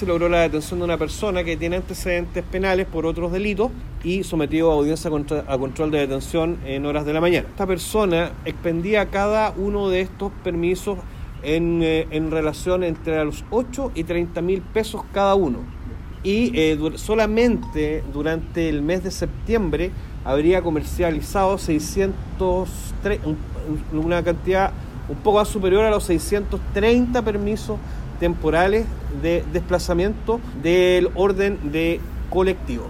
se logró la detención de una persona que tiene antecedentes penales por otros delitos y sometido a audiencia a control de detención en horas de la mañana. Esta persona expendía cada uno de estos permisos en, eh, en relación entre los 8 y 30 mil pesos cada uno. Y eh, solamente durante el mes de septiembre habría comercializado 603, una cantidad un poco superior a los 630 permisos temporales de desplazamiento del orden de colectivo.